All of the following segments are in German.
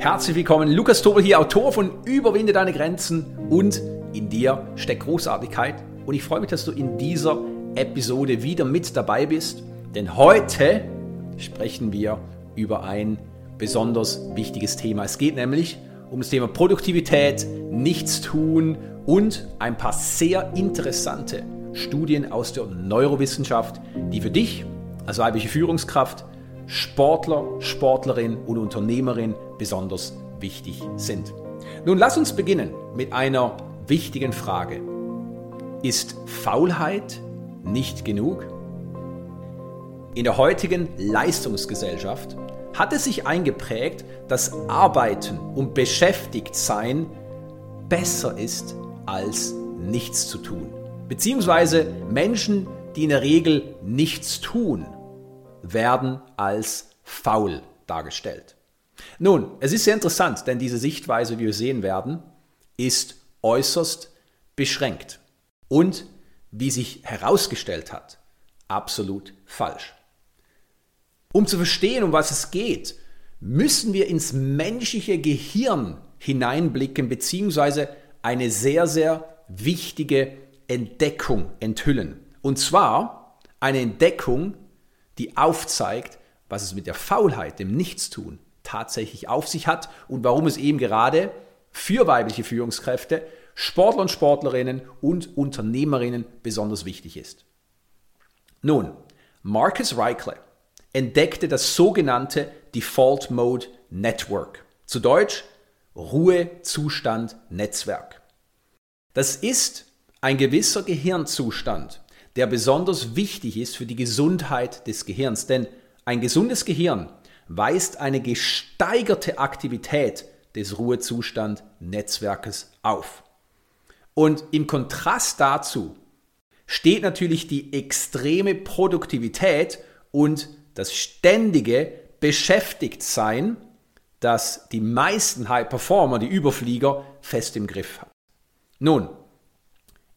Herzlich willkommen, Lukas Tobel hier, Autor von Überwinde deine Grenzen und in dir steckt Großartigkeit. Und ich freue mich, dass du in dieser Episode wieder mit dabei bist, denn heute sprechen wir über ein besonders wichtiges Thema. Es geht nämlich um das Thema Produktivität, Nichtstun und ein paar sehr interessante Studien aus der Neurowissenschaft, die für dich als weibliche Führungskraft Sportler, Sportlerin und Unternehmerin besonders wichtig sind. Nun lass uns beginnen mit einer wichtigen Frage. Ist Faulheit nicht genug? In der heutigen Leistungsgesellschaft hat es sich eingeprägt, dass Arbeiten und Beschäftigtsein besser ist als nichts zu tun. Beziehungsweise Menschen, die in der Regel nichts tun, werden als faul dargestellt. Nun, es ist sehr interessant, denn diese Sichtweise, wie wir sehen werden, ist äußerst beschränkt und, wie sich herausgestellt hat, absolut falsch. Um zu verstehen, um was es geht, müssen wir ins menschliche Gehirn hineinblicken, beziehungsweise eine sehr, sehr wichtige Entdeckung enthüllen. Und zwar eine Entdeckung, die aufzeigt, was es mit der Faulheit, dem Nichtstun tatsächlich auf sich hat und warum es eben gerade für weibliche Führungskräfte, Sportler und Sportlerinnen und Unternehmerinnen besonders wichtig ist. Nun, Marcus Reichle entdeckte das sogenannte Default Mode Network, zu Deutsch Ruhezustand Netzwerk. Das ist ein gewisser Gehirnzustand, der besonders wichtig ist für die Gesundheit des Gehirns. Denn ein gesundes Gehirn weist eine gesteigerte Aktivität des Ruhezustand-Netzwerkes auf. Und im Kontrast dazu steht natürlich die extreme Produktivität und das ständige Beschäftigtsein, das die meisten High Performer, die Überflieger, fest im Griff haben. Nun,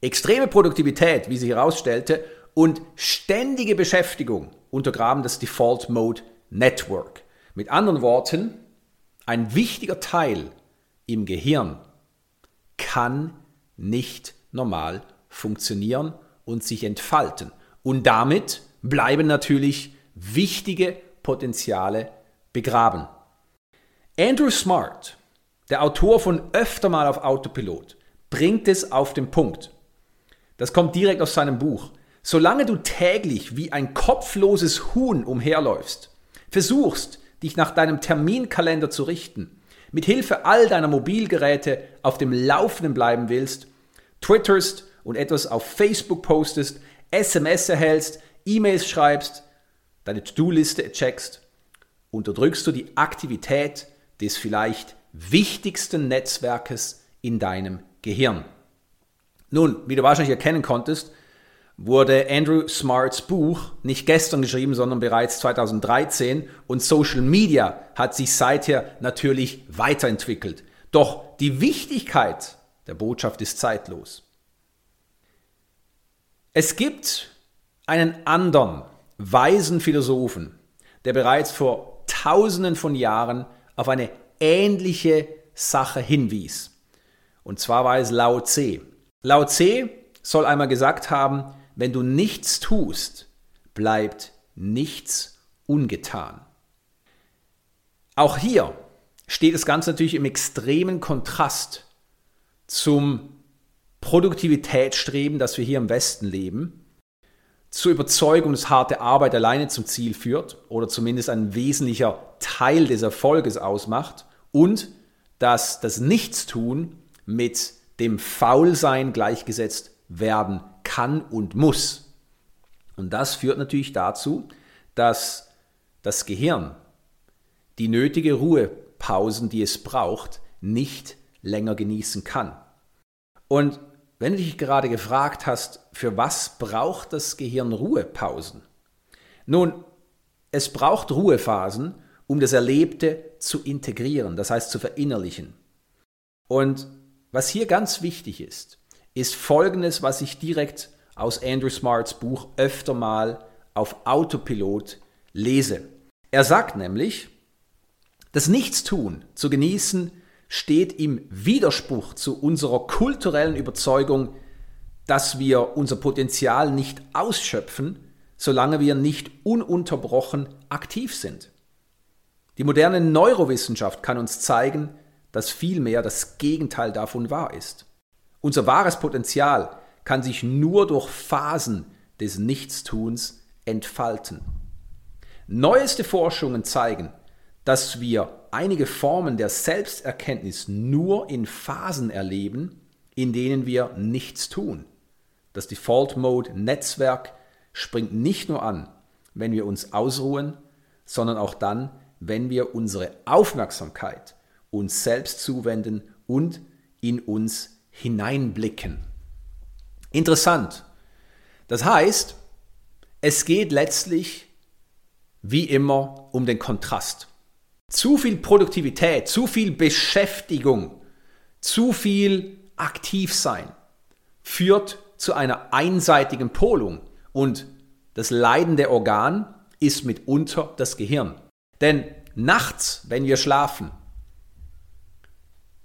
Extreme Produktivität, wie sich herausstellte, und ständige Beschäftigung untergraben das Default Mode Network. Mit anderen Worten, ein wichtiger Teil im Gehirn kann nicht normal funktionieren und sich entfalten. Und damit bleiben natürlich wichtige Potenziale begraben. Andrew Smart, der Autor von Öfter mal auf Autopilot, bringt es auf den Punkt. Das kommt direkt aus seinem Buch. Solange du täglich wie ein kopfloses Huhn umherläufst, versuchst, dich nach deinem Terminkalender zu richten, mit Hilfe all deiner Mobilgeräte auf dem Laufenden bleiben willst, twitterst und etwas auf Facebook postest, SMS erhältst, E-Mails schreibst, deine To-Do-Liste checkst, unterdrückst du die Aktivität des vielleicht wichtigsten Netzwerkes in deinem Gehirn. Nun, wie du wahrscheinlich erkennen konntest, wurde Andrew Smarts Buch nicht gestern geschrieben, sondern bereits 2013 und Social Media hat sich seither natürlich weiterentwickelt. Doch die Wichtigkeit der Botschaft ist zeitlos. Es gibt einen anderen weisen Philosophen, der bereits vor tausenden von Jahren auf eine ähnliche Sache hinwies. Und zwar war es Lao Tse. Lao Tse soll einmal gesagt haben, wenn du nichts tust, bleibt nichts ungetan. Auch hier steht das Ganze natürlich im extremen Kontrast zum Produktivitätsstreben, das wir hier im Westen leben, zur Überzeugung, dass harte Arbeit alleine zum Ziel führt oder zumindest ein wesentlicher Teil des Erfolges ausmacht und dass das Nichtstun mit dem Faulsein gleichgesetzt werden kann und muss. Und das führt natürlich dazu, dass das Gehirn die nötige Ruhepausen, die es braucht, nicht länger genießen kann. Und wenn du dich gerade gefragt hast, für was braucht das Gehirn Ruhepausen? Nun, es braucht Ruhephasen, um das Erlebte zu integrieren, das heißt zu verinnerlichen. Und was hier ganz wichtig ist, ist Folgendes, was ich direkt aus Andrew Smarts Buch öfter mal auf Autopilot lese. Er sagt nämlich, Das Nichtstun zu genießen steht im Widerspruch zu unserer kulturellen Überzeugung, dass wir unser Potenzial nicht ausschöpfen, solange wir nicht ununterbrochen aktiv sind. Die moderne Neurowissenschaft kann uns zeigen, dass vielmehr das Gegenteil davon wahr ist. Unser wahres Potenzial kann sich nur durch Phasen des Nichtstuns entfalten. Neueste Forschungen zeigen, dass wir einige Formen der Selbsterkenntnis nur in Phasen erleben, in denen wir nichts tun. Das Default Mode Netzwerk springt nicht nur an, wenn wir uns ausruhen, sondern auch dann, wenn wir unsere Aufmerksamkeit uns selbst zuwenden und in uns hineinblicken. Interessant. Das heißt, es geht letztlich wie immer um den Kontrast. Zu viel Produktivität, zu viel Beschäftigung, zu viel Aktivsein führt zu einer einseitigen Polung und das leidende Organ ist mitunter das Gehirn. Denn nachts, wenn wir schlafen,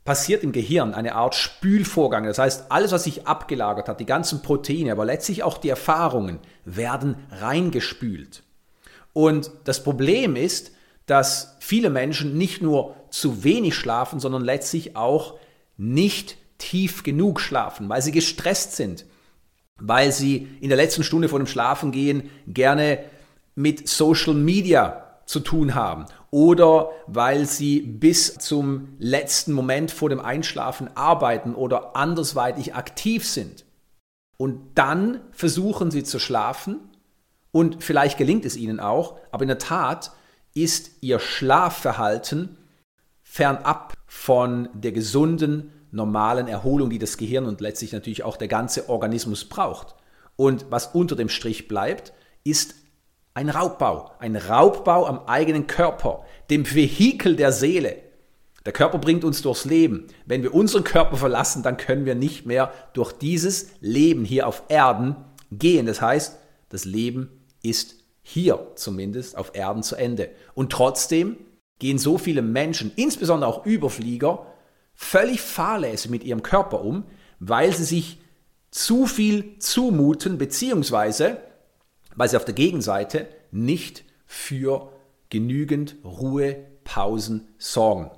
passiert im Gehirn eine Art Spülvorgang. Das heißt, alles, was sich abgelagert hat, die ganzen Proteine, aber letztlich auch die Erfahrungen, werden reingespült. Und das Problem ist, dass viele Menschen nicht nur zu wenig schlafen, sondern letztlich auch nicht tief genug schlafen, weil sie gestresst sind, weil sie in der letzten Stunde vor dem Schlafengehen gerne mit Social Media zu tun haben oder weil sie bis zum letzten Moment vor dem Einschlafen arbeiten oder andersweitig aktiv sind. Und dann versuchen sie zu schlafen und vielleicht gelingt es ihnen auch, aber in der Tat ist ihr Schlafverhalten fernab von der gesunden, normalen Erholung, die das Gehirn und letztlich natürlich auch der ganze Organismus braucht. Und was unter dem Strich bleibt, ist ein Raubbau, ein Raubbau am eigenen Körper, dem Vehikel der Seele. Der Körper bringt uns durchs Leben. Wenn wir unseren Körper verlassen, dann können wir nicht mehr durch dieses Leben hier auf Erden gehen. Das heißt, das Leben ist hier zumindest auf Erden zu Ende. Und trotzdem gehen so viele Menschen, insbesondere auch Überflieger, völlig fahrlässig mit ihrem Körper um, weil sie sich zu viel zumuten, beziehungsweise weil sie auf der Gegenseite nicht für genügend Ruhepausen sorgen.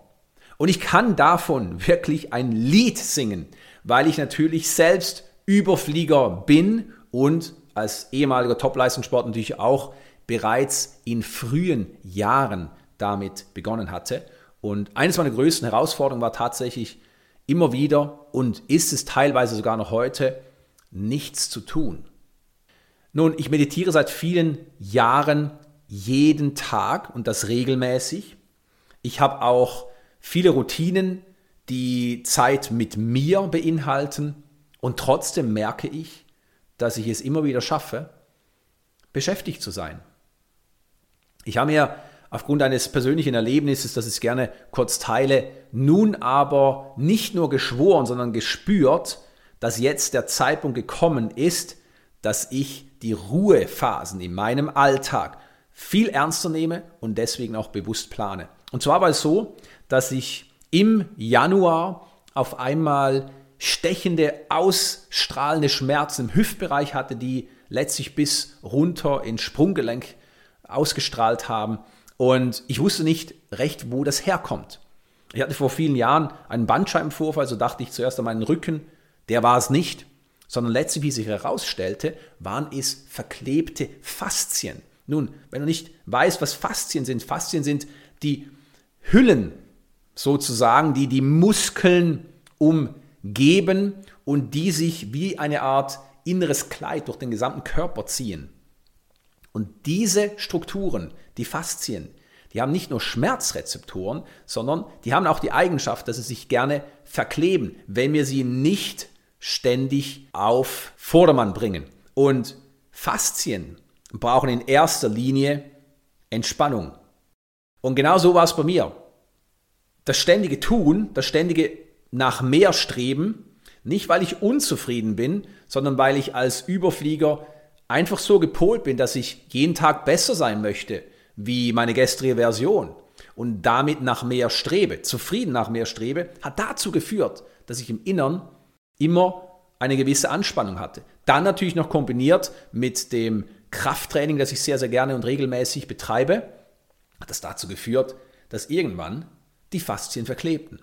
Und ich kann davon wirklich ein Lied singen, weil ich natürlich selbst Überflieger bin und als ehemaliger Top-Leistungssport natürlich auch bereits in frühen Jahren damit begonnen hatte. Und eines meiner größten Herausforderungen war tatsächlich immer wieder und ist es teilweise sogar noch heute, nichts zu tun. Nun, ich meditiere seit vielen Jahren jeden Tag und das regelmäßig. Ich habe auch viele Routinen, die Zeit mit mir beinhalten und trotzdem merke ich, dass ich es immer wieder schaffe, beschäftigt zu sein. Ich habe mir aufgrund eines persönlichen Erlebnisses, das ich gerne kurz teile, nun aber nicht nur geschworen, sondern gespürt, dass jetzt der Zeitpunkt gekommen ist, dass ich die Ruhephasen in meinem Alltag viel ernster nehme und deswegen auch bewusst plane. Und zwar war es so, dass ich im Januar auf einmal stechende, ausstrahlende Schmerzen im Hüftbereich hatte, die letztlich bis runter ins Sprunggelenk ausgestrahlt haben. Und ich wusste nicht recht, wo das herkommt. Ich hatte vor vielen Jahren einen Bandscheibenvorfall, so dachte ich zuerst an meinen Rücken. Der war es nicht, sondern letztlich, wie sich herausstellte, waren es verklebte Faszien. Nun, wenn du nicht weißt, was Faszien sind, Faszien sind die Hüllen sozusagen, die die Muskeln um geben und die sich wie eine Art inneres Kleid durch den gesamten Körper ziehen. Und diese Strukturen, die Faszien, die haben nicht nur Schmerzrezeptoren, sondern die haben auch die Eigenschaft, dass sie sich gerne verkleben, wenn wir sie nicht ständig auf Vordermann bringen. Und Faszien brauchen in erster Linie Entspannung. Und genau so war es bei mir. Das ständige Tun, das ständige nach mehr streben, nicht weil ich unzufrieden bin, sondern weil ich als Überflieger einfach so gepolt bin, dass ich jeden Tag besser sein möchte wie meine gestrige Version. und damit nach mehr strebe, zufrieden nach mehr strebe, hat dazu geführt, dass ich im Innern immer eine gewisse Anspannung hatte. Dann natürlich noch kombiniert mit dem Krafttraining, das ich sehr, sehr gerne und regelmäßig betreibe, hat das dazu geführt, dass irgendwann die Faszien verklebten.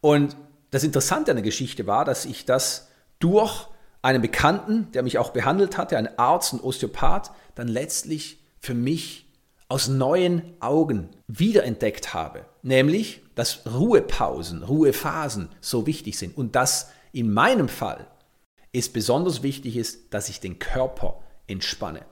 Und das Interessante an der Geschichte war, dass ich das durch einen Bekannten, der mich auch behandelt hatte, ein Arzt, ein Osteopath, dann letztlich für mich aus neuen Augen wiederentdeckt habe. Nämlich, dass Ruhepausen, Ruhephasen so wichtig sind und dass in meinem Fall es besonders wichtig ist, dass ich den Körper entspanne.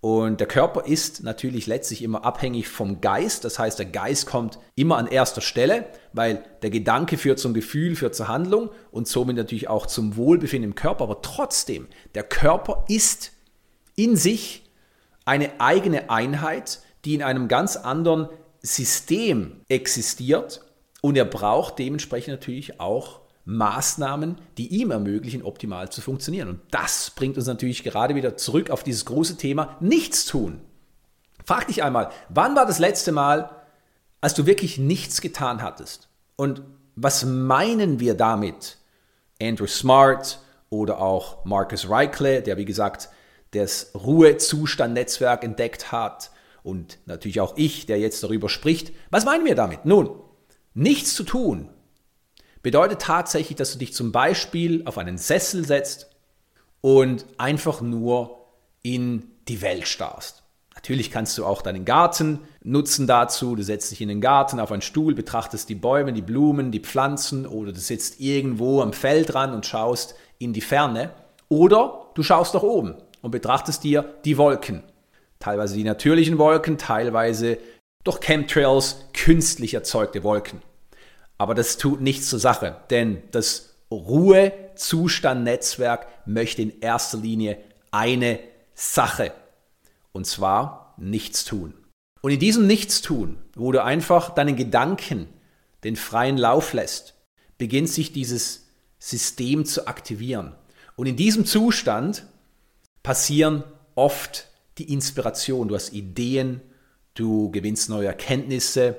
Und der Körper ist natürlich letztlich immer abhängig vom Geist. Das heißt, der Geist kommt immer an erster Stelle, weil der Gedanke führt zum Gefühl, führt zur Handlung und somit natürlich auch zum Wohlbefinden im Körper. Aber trotzdem, der Körper ist in sich eine eigene Einheit, die in einem ganz anderen System existiert und er braucht dementsprechend natürlich auch Maßnahmen, die ihm ermöglichen, optimal zu funktionieren. Und das bringt uns natürlich gerade wieder zurück auf dieses große Thema Nichts tun. Frag dich einmal, wann war das letzte Mal, als du wirklich nichts getan hattest? Und was meinen wir damit? Andrew Smart oder auch Marcus Reichle, der wie gesagt das Ruhezustand-Netzwerk entdeckt hat und natürlich auch ich, der jetzt darüber spricht. Was meinen wir damit? Nun, nichts zu tun bedeutet tatsächlich, dass du dich zum Beispiel auf einen Sessel setzt und einfach nur in die Welt starrst. Natürlich kannst du auch deinen Garten nutzen dazu. Du setzt dich in den Garten auf einen Stuhl, betrachtest die Bäume, die Blumen, die Pflanzen oder du sitzt irgendwo am Feld dran und schaust in die Ferne. Oder du schaust nach oben und betrachtest dir die Wolken. Teilweise die natürlichen Wolken, teilweise durch Chemtrails künstlich erzeugte Wolken. Aber das tut nichts zur Sache, denn das Ruhezustand-Netzwerk möchte in erster Linie eine Sache, und zwar nichts tun. Und in diesem Nichtstun, wo du einfach deinen Gedanken den freien Lauf lässt, beginnt sich dieses System zu aktivieren. Und in diesem Zustand passieren oft die Inspiration. Du hast Ideen, du gewinnst neue Erkenntnisse,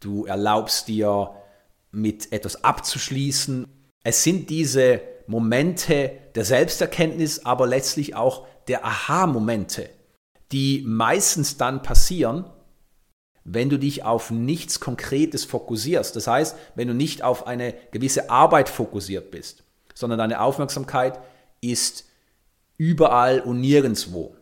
du erlaubst dir mit etwas abzuschließen. Es sind diese Momente der Selbsterkenntnis, aber letztlich auch der Aha-Momente, die meistens dann passieren, wenn du dich auf nichts Konkretes fokussierst. Das heißt, wenn du nicht auf eine gewisse Arbeit fokussiert bist, sondern deine Aufmerksamkeit ist überall und nirgendwo.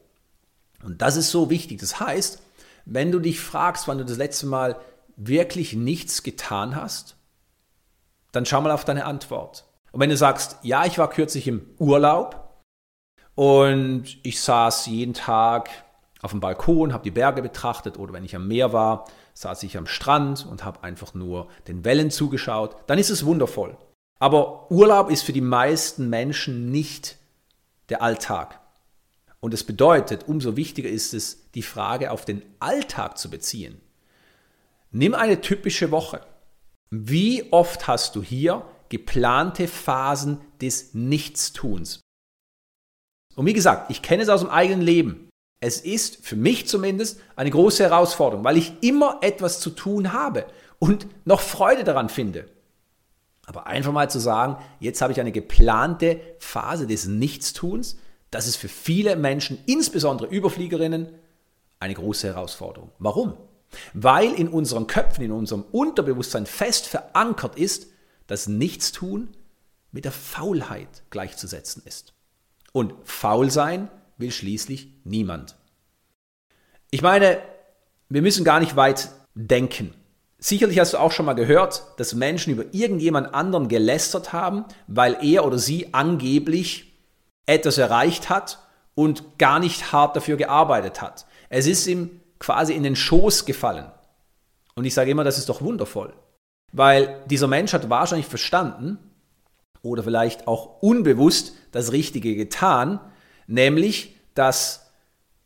Und das ist so wichtig. Das heißt, wenn du dich fragst, wann du das letzte Mal wirklich nichts getan hast, dann schau mal auf deine Antwort. Und wenn du sagst, ja, ich war kürzlich im Urlaub und ich saß jeden Tag auf dem Balkon, habe die Berge betrachtet oder wenn ich am Meer war, saß ich am Strand und habe einfach nur den Wellen zugeschaut, dann ist es wundervoll. Aber Urlaub ist für die meisten Menschen nicht der Alltag. Und es bedeutet, umso wichtiger ist es, die Frage auf den Alltag zu beziehen. Nimm eine typische Woche. Wie oft hast du hier geplante Phasen des Nichtstuns? Und wie gesagt, ich kenne es aus dem eigenen Leben. Es ist für mich zumindest eine große Herausforderung, weil ich immer etwas zu tun habe und noch Freude daran finde. Aber einfach mal zu sagen, jetzt habe ich eine geplante Phase des Nichtstuns, das ist für viele Menschen, insbesondere Überfliegerinnen, eine große Herausforderung. Warum? Weil in unseren Köpfen, in unserem Unterbewusstsein fest verankert ist, dass Nichtstun mit der Faulheit gleichzusetzen ist. Und faul sein will schließlich niemand. Ich meine, wir müssen gar nicht weit denken. Sicherlich hast du auch schon mal gehört, dass Menschen über irgendjemand anderen gelästert haben, weil er oder sie angeblich etwas erreicht hat und gar nicht hart dafür gearbeitet hat. Es ist ihm quasi in den Schoß gefallen. Und ich sage immer, das ist doch wundervoll. Weil dieser Mensch hat wahrscheinlich verstanden oder vielleicht auch unbewusst das Richtige getan, nämlich dass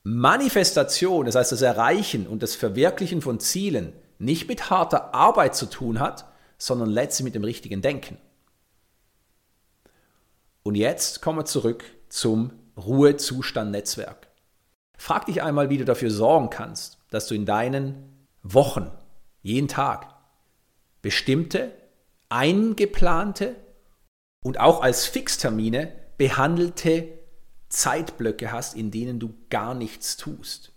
Manifestation, das heißt das Erreichen und das Verwirklichen von Zielen, nicht mit harter Arbeit zu tun hat, sondern letztlich mit dem richtigen Denken. Und jetzt kommen wir zurück zum Ruhezustand-Netzwerk. Frag dich einmal, wie du dafür sorgen kannst, dass du in deinen Wochen, jeden Tag, bestimmte, eingeplante und auch als Fixtermine behandelte Zeitblöcke hast, in denen du gar nichts tust.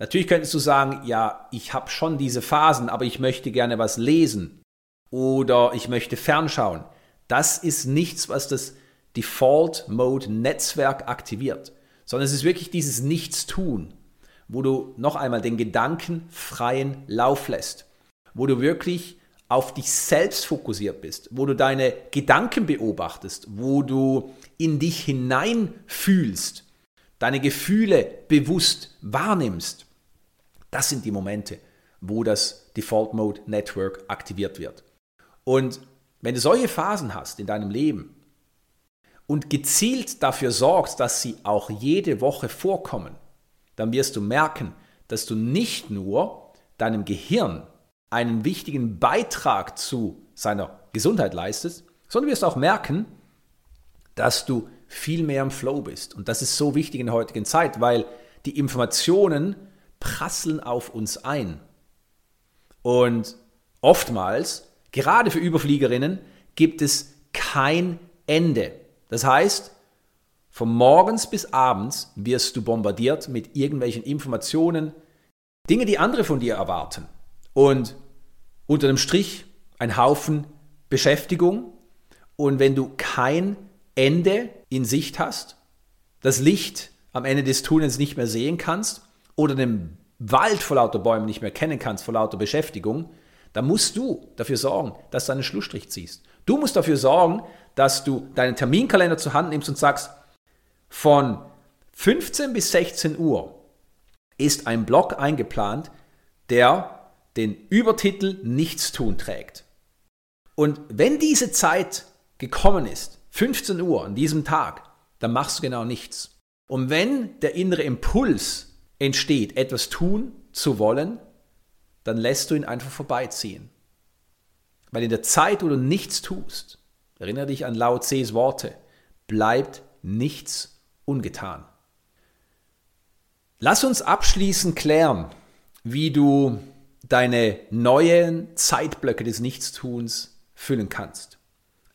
Natürlich könntest du sagen, ja, ich habe schon diese Phasen, aber ich möchte gerne was lesen oder ich möchte fernschauen. Das ist nichts, was das Default Mode Netzwerk aktiviert, sondern es ist wirklich dieses Nichtstun, wo du noch einmal den Gedanken freien Lauf lässt, wo du wirklich auf dich selbst fokussiert bist, wo du deine Gedanken beobachtest, wo du in dich hineinfühlst, deine Gefühle bewusst wahrnimmst. Das sind die Momente, wo das Default Mode Network aktiviert wird. Und wenn du solche Phasen hast in deinem Leben und gezielt dafür sorgst, dass sie auch jede Woche vorkommen, dann wirst du merken, dass du nicht nur deinem Gehirn einen wichtigen Beitrag zu seiner Gesundheit leistest, sondern wirst auch merken, dass du viel mehr im Flow bist. Und das ist so wichtig in der heutigen Zeit, weil die Informationen prasseln auf uns ein. Und oftmals, gerade für Überfliegerinnen, gibt es kein Ende. Das heißt, von morgens bis abends wirst du bombardiert mit irgendwelchen Informationen, Dinge, die andere von dir erwarten. Und unter dem Strich ein Haufen Beschäftigung. Und wenn du kein Ende in Sicht hast, das Licht am Ende des Tunnels nicht mehr sehen kannst oder den Wald vor lauter Bäumen nicht mehr kennen kannst vor lauter Beschäftigung, dann musst du dafür sorgen, dass du einen Schlussstrich ziehst. Du musst dafür sorgen, dass du deinen Terminkalender zur Hand nimmst und sagst, von 15 bis 16 Uhr ist ein Block eingeplant, der den Übertitel Nichtstun trägt. Und wenn diese Zeit gekommen ist, 15 Uhr an diesem Tag, dann machst du genau nichts. Und wenn der innere Impuls entsteht, etwas tun zu wollen, dann lässt du ihn einfach vorbeiziehen. Weil in der Zeit, wo du nichts tust, erinnere dich an Lao Tse's Worte, bleibt nichts ungetan. Lass uns abschließend klären, wie du deine neuen Zeitblöcke des Nichtstuns füllen kannst.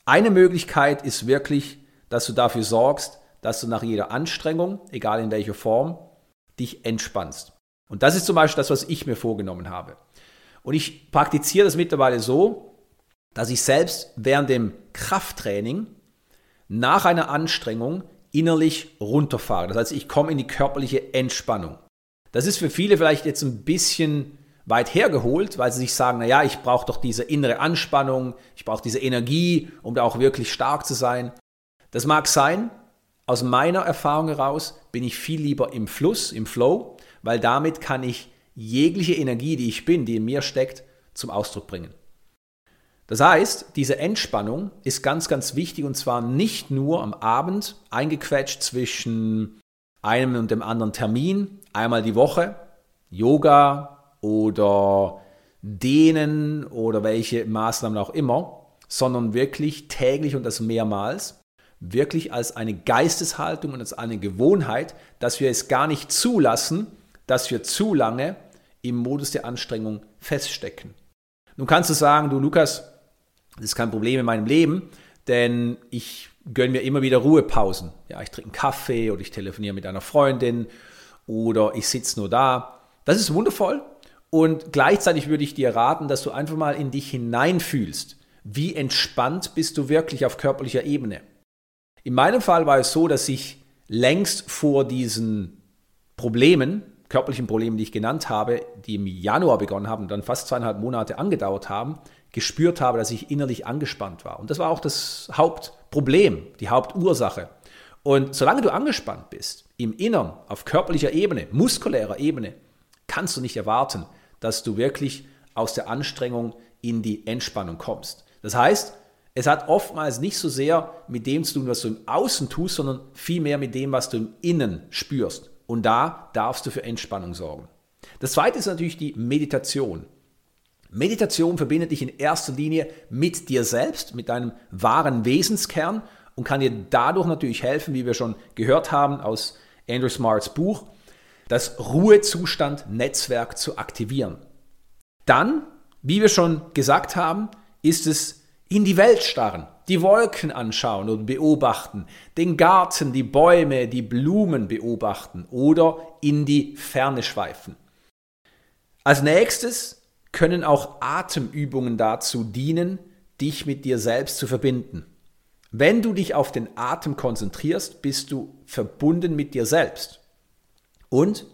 Eine Möglichkeit ist wirklich, dass du dafür sorgst, dass du nach jeder Anstrengung, egal in welcher Form, dich entspannst. Und das ist zum Beispiel das, was ich mir vorgenommen habe. Und ich praktiziere das mittlerweile so, dass ich selbst während dem Krafttraining nach einer Anstrengung innerlich runterfahre. Das heißt, ich komme in die körperliche Entspannung. Das ist für viele vielleicht jetzt ein bisschen weit hergeholt, weil sie sich sagen, naja, ich brauche doch diese innere Anspannung, ich brauche diese Energie, um da auch wirklich stark zu sein. Das mag sein. Aus meiner Erfahrung heraus bin ich viel lieber im Fluss, im Flow, weil damit kann ich jegliche Energie, die ich bin, die in mir steckt, zum Ausdruck bringen. Das heißt, diese Entspannung ist ganz, ganz wichtig und zwar nicht nur am Abend eingequetscht zwischen einem und dem anderen Termin, einmal die Woche, Yoga, oder Dehnen oder welche Maßnahmen auch immer, sondern wirklich täglich und das mehrmals, wirklich als eine Geisteshaltung und als eine Gewohnheit, dass wir es gar nicht zulassen, dass wir zu lange im Modus der Anstrengung feststecken. Nun kannst du sagen, du Lukas, das ist kein Problem in meinem Leben, denn ich gönne mir immer wieder Ruhepausen. Ja, ich trinke einen Kaffee oder ich telefoniere mit einer Freundin oder ich sitze nur da. Das ist wundervoll, und gleichzeitig würde ich dir raten, dass du einfach mal in dich hineinfühlst. Wie entspannt bist du wirklich auf körperlicher Ebene? In meinem Fall war es so, dass ich längst vor diesen Problemen, körperlichen Problemen, die ich genannt habe, die im Januar begonnen haben und dann fast zweieinhalb Monate angedauert haben, gespürt habe, dass ich innerlich angespannt war. Und das war auch das Hauptproblem, die Hauptursache. Und solange du angespannt bist, im Innern, auf körperlicher Ebene, muskulärer Ebene, kannst du nicht erwarten, dass du wirklich aus der Anstrengung in die Entspannung kommst. Das heißt, es hat oftmals nicht so sehr mit dem zu tun, was du im Außen tust, sondern vielmehr mit dem, was du im Innen spürst. Und da darfst du für Entspannung sorgen. Das zweite ist natürlich die Meditation. Meditation verbindet dich in erster Linie mit dir selbst, mit deinem wahren Wesenskern und kann dir dadurch natürlich helfen, wie wir schon gehört haben aus Andrew Smarts Buch, das Ruhezustand-Netzwerk zu aktivieren. Dann, wie wir schon gesagt haben, ist es in die Welt starren, die Wolken anschauen und beobachten, den Garten, die Bäume, die Blumen beobachten oder in die Ferne schweifen. Als nächstes können auch Atemübungen dazu dienen, dich mit dir selbst zu verbinden. Wenn du dich auf den Atem konzentrierst, bist du verbunden mit dir selbst. Und,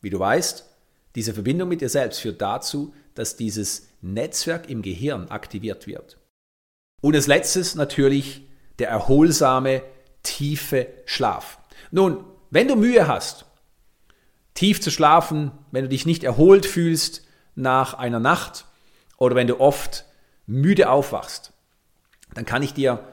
wie du weißt, diese Verbindung mit dir selbst führt dazu, dass dieses Netzwerk im Gehirn aktiviert wird. Und als letztes natürlich der erholsame, tiefe Schlaf. Nun, wenn du Mühe hast, tief zu schlafen, wenn du dich nicht erholt fühlst nach einer Nacht oder wenn du oft müde aufwachst, dann kann ich dir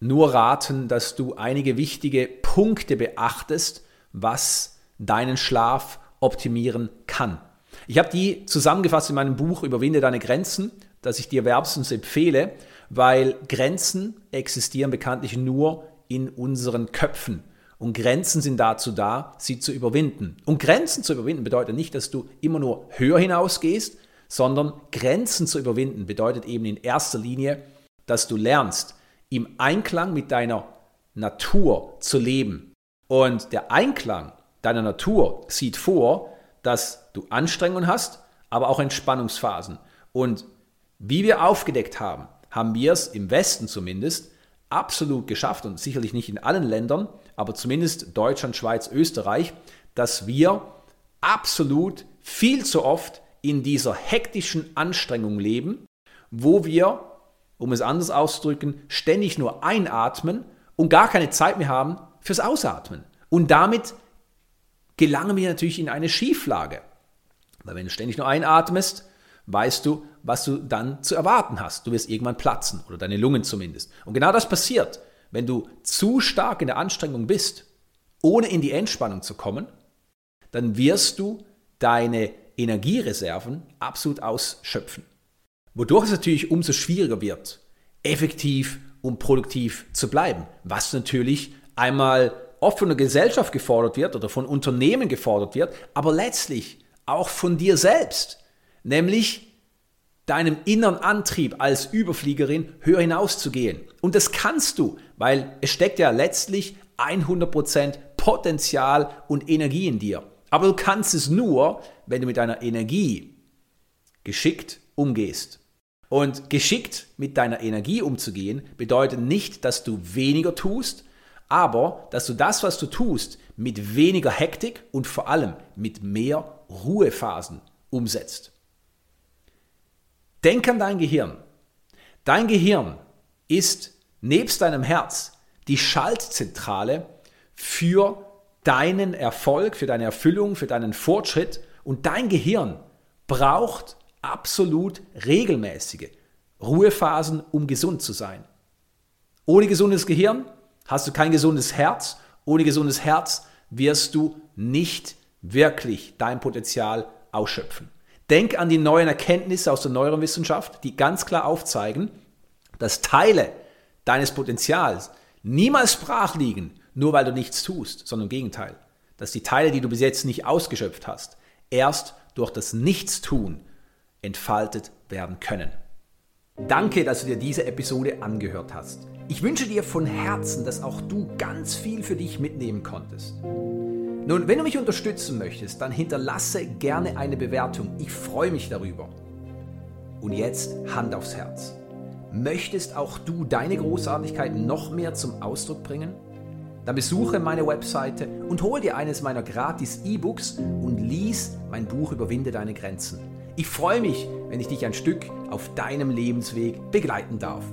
nur raten, dass du einige wichtige Punkte beachtest, was deinen Schlaf optimieren kann. Ich habe die zusammengefasst in meinem Buch Überwinde deine Grenzen, das ich dir wärmstens empfehle, weil Grenzen existieren bekanntlich nur in unseren Köpfen. Und Grenzen sind dazu da, sie zu überwinden. Und Grenzen zu überwinden bedeutet nicht, dass du immer nur höher hinausgehst, sondern Grenzen zu überwinden bedeutet eben in erster Linie, dass du lernst, im Einklang mit deiner Natur zu leben. Und der Einklang deiner Natur sieht vor, dass du Anstrengungen hast, aber auch Entspannungsphasen. Und wie wir aufgedeckt haben, haben wir es im Westen zumindest absolut geschafft und sicherlich nicht in allen Ländern, aber zumindest Deutschland, Schweiz, Österreich, dass wir absolut viel zu oft in dieser hektischen Anstrengung leben, wo wir, um es anders auszudrücken, ständig nur einatmen und gar keine Zeit mehr haben fürs Ausatmen. Und damit gelangen wir natürlich in eine Schieflage. Weil wenn du ständig nur einatmest, weißt du, was du dann zu erwarten hast. Du wirst irgendwann platzen oder deine Lungen zumindest. Und genau das passiert, wenn du zu stark in der Anstrengung bist, ohne in die Entspannung zu kommen, dann wirst du deine Energiereserven absolut ausschöpfen. Wodurch es natürlich umso schwieriger wird, effektiv und produktiv zu bleiben, was natürlich einmal oft von der Gesellschaft gefordert wird oder von Unternehmen gefordert wird, aber letztlich auch von dir selbst, nämlich deinem inneren Antrieb als Überfliegerin höher hinaus zu gehen. Und das kannst du, weil es steckt ja letztlich 100% Potenzial und Energie in dir. Aber du kannst es nur, wenn du mit deiner Energie geschickt umgehst. Und geschickt mit deiner Energie umzugehen bedeutet nicht, dass du weniger tust, aber dass du das, was du tust, mit weniger Hektik und vor allem mit mehr Ruhephasen umsetzt. Denk an dein Gehirn. Dein Gehirn ist nebst deinem Herz die Schaltzentrale für deinen Erfolg, für deine Erfüllung, für deinen Fortschritt und dein Gehirn braucht absolut regelmäßige Ruhephasen, um gesund zu sein. Ohne gesundes Gehirn Hast du kein gesundes Herz? Ohne gesundes Herz wirst du nicht wirklich dein Potenzial ausschöpfen. Denk an die neuen Erkenntnisse aus der Neurowissenschaft, die ganz klar aufzeigen, dass Teile deines Potenzials niemals brach liegen, nur weil du nichts tust, sondern im Gegenteil. Dass die Teile, die du bis jetzt nicht ausgeschöpft hast, erst durch das Nichtstun entfaltet werden können. Danke, dass du dir diese Episode angehört hast. Ich wünsche dir von Herzen, dass auch du ganz viel für dich mitnehmen konntest. Nun, wenn du mich unterstützen möchtest, dann hinterlasse gerne eine Bewertung. Ich freue mich darüber. Und jetzt Hand aufs Herz. Möchtest auch du deine Großartigkeit noch mehr zum Ausdruck bringen? Dann besuche meine Webseite und hol dir eines meiner gratis E-Books und lies mein Buch Überwinde deine Grenzen. Ich freue mich, wenn ich dich ein Stück auf deinem Lebensweg begleiten darf.